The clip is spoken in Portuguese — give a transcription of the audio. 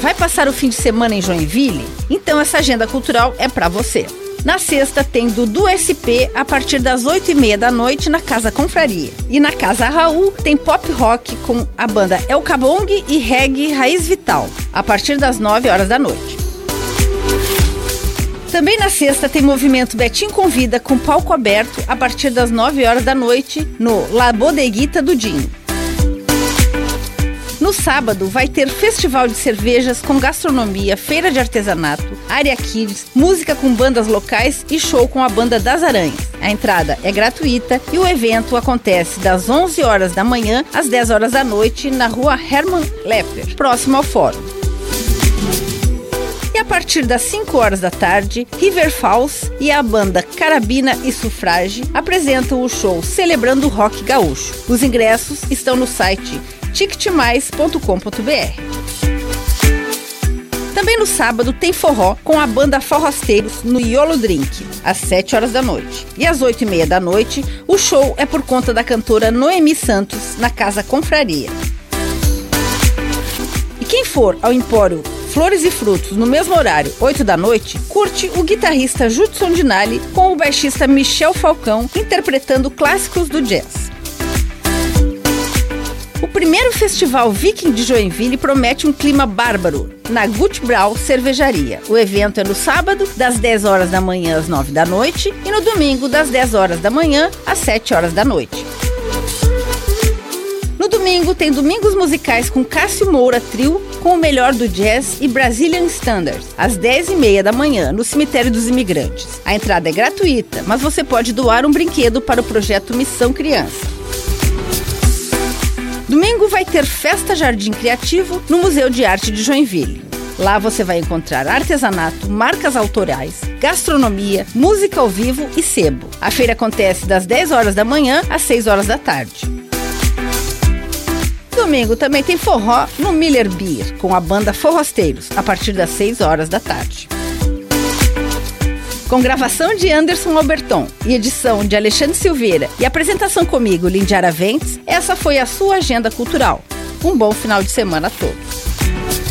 Vai passar o fim de semana em Joinville? Então essa agenda cultural é para você. Na sexta tem Dudu SP a partir das 8 e meia da noite na Casa Confraria. E na Casa Raul tem pop rock com a banda El Cabong e reggae Raiz Vital, a partir das 9 horas da noite. Também na sexta tem movimento Betim Convida com palco aberto a partir das 9 horas da noite no La Bodeguita do Dinho. No sábado vai ter festival de cervejas com gastronomia, feira de artesanato, área kids, música com bandas locais e show com a banda das Aranhas. A entrada é gratuita e o evento acontece das 11 horas da manhã às 10 horas da noite na rua Hermann Lepper, próximo ao fórum. A partir das 5 horas da tarde, River Falls e a banda Carabina e Sufrage apresentam o show Celebrando o Rock Gaúcho. Os ingressos estão no site ticketmais.com.br. Também no sábado tem forró com a banda Forrosteiros no Yolo Drink, às 7 horas da noite. E às 8 e meia da noite, o show é por conta da cantora Noemi Santos, na Casa Confraria. E quem for ao Empório Flores e Frutos no mesmo horário, 8 da noite, curte o guitarrista Judson Dinali com o baixista Michel Falcão interpretando clássicos do jazz. O primeiro festival Viking de Joinville promete um clima bárbaro na Gut Brau Cervejaria. O evento é no sábado, das 10 horas da manhã às 9 da noite, e no domingo, das 10 horas da manhã às 7 horas da noite. Domingo tem Domingos Musicais com Cássio Moura Trio, com o melhor do jazz e Brazilian Standards, às 10h30 da manhã, no Cemitério dos Imigrantes. A entrada é gratuita, mas você pode doar um brinquedo para o projeto Missão Criança. Domingo vai ter Festa Jardim Criativo no Museu de Arte de Joinville. Lá você vai encontrar artesanato, marcas autorais, gastronomia, música ao vivo e sebo. A feira acontece das 10 horas da manhã às 6 horas da tarde. Domingo também tem forró no Miller Beer, com a banda Forrosteiros, a partir das 6 horas da tarde. Com gravação de Anderson Alberton e edição de Alexandre Silveira e apresentação comigo, Lindiara Ventes, essa foi a sua agenda cultural. Um bom final de semana a todos.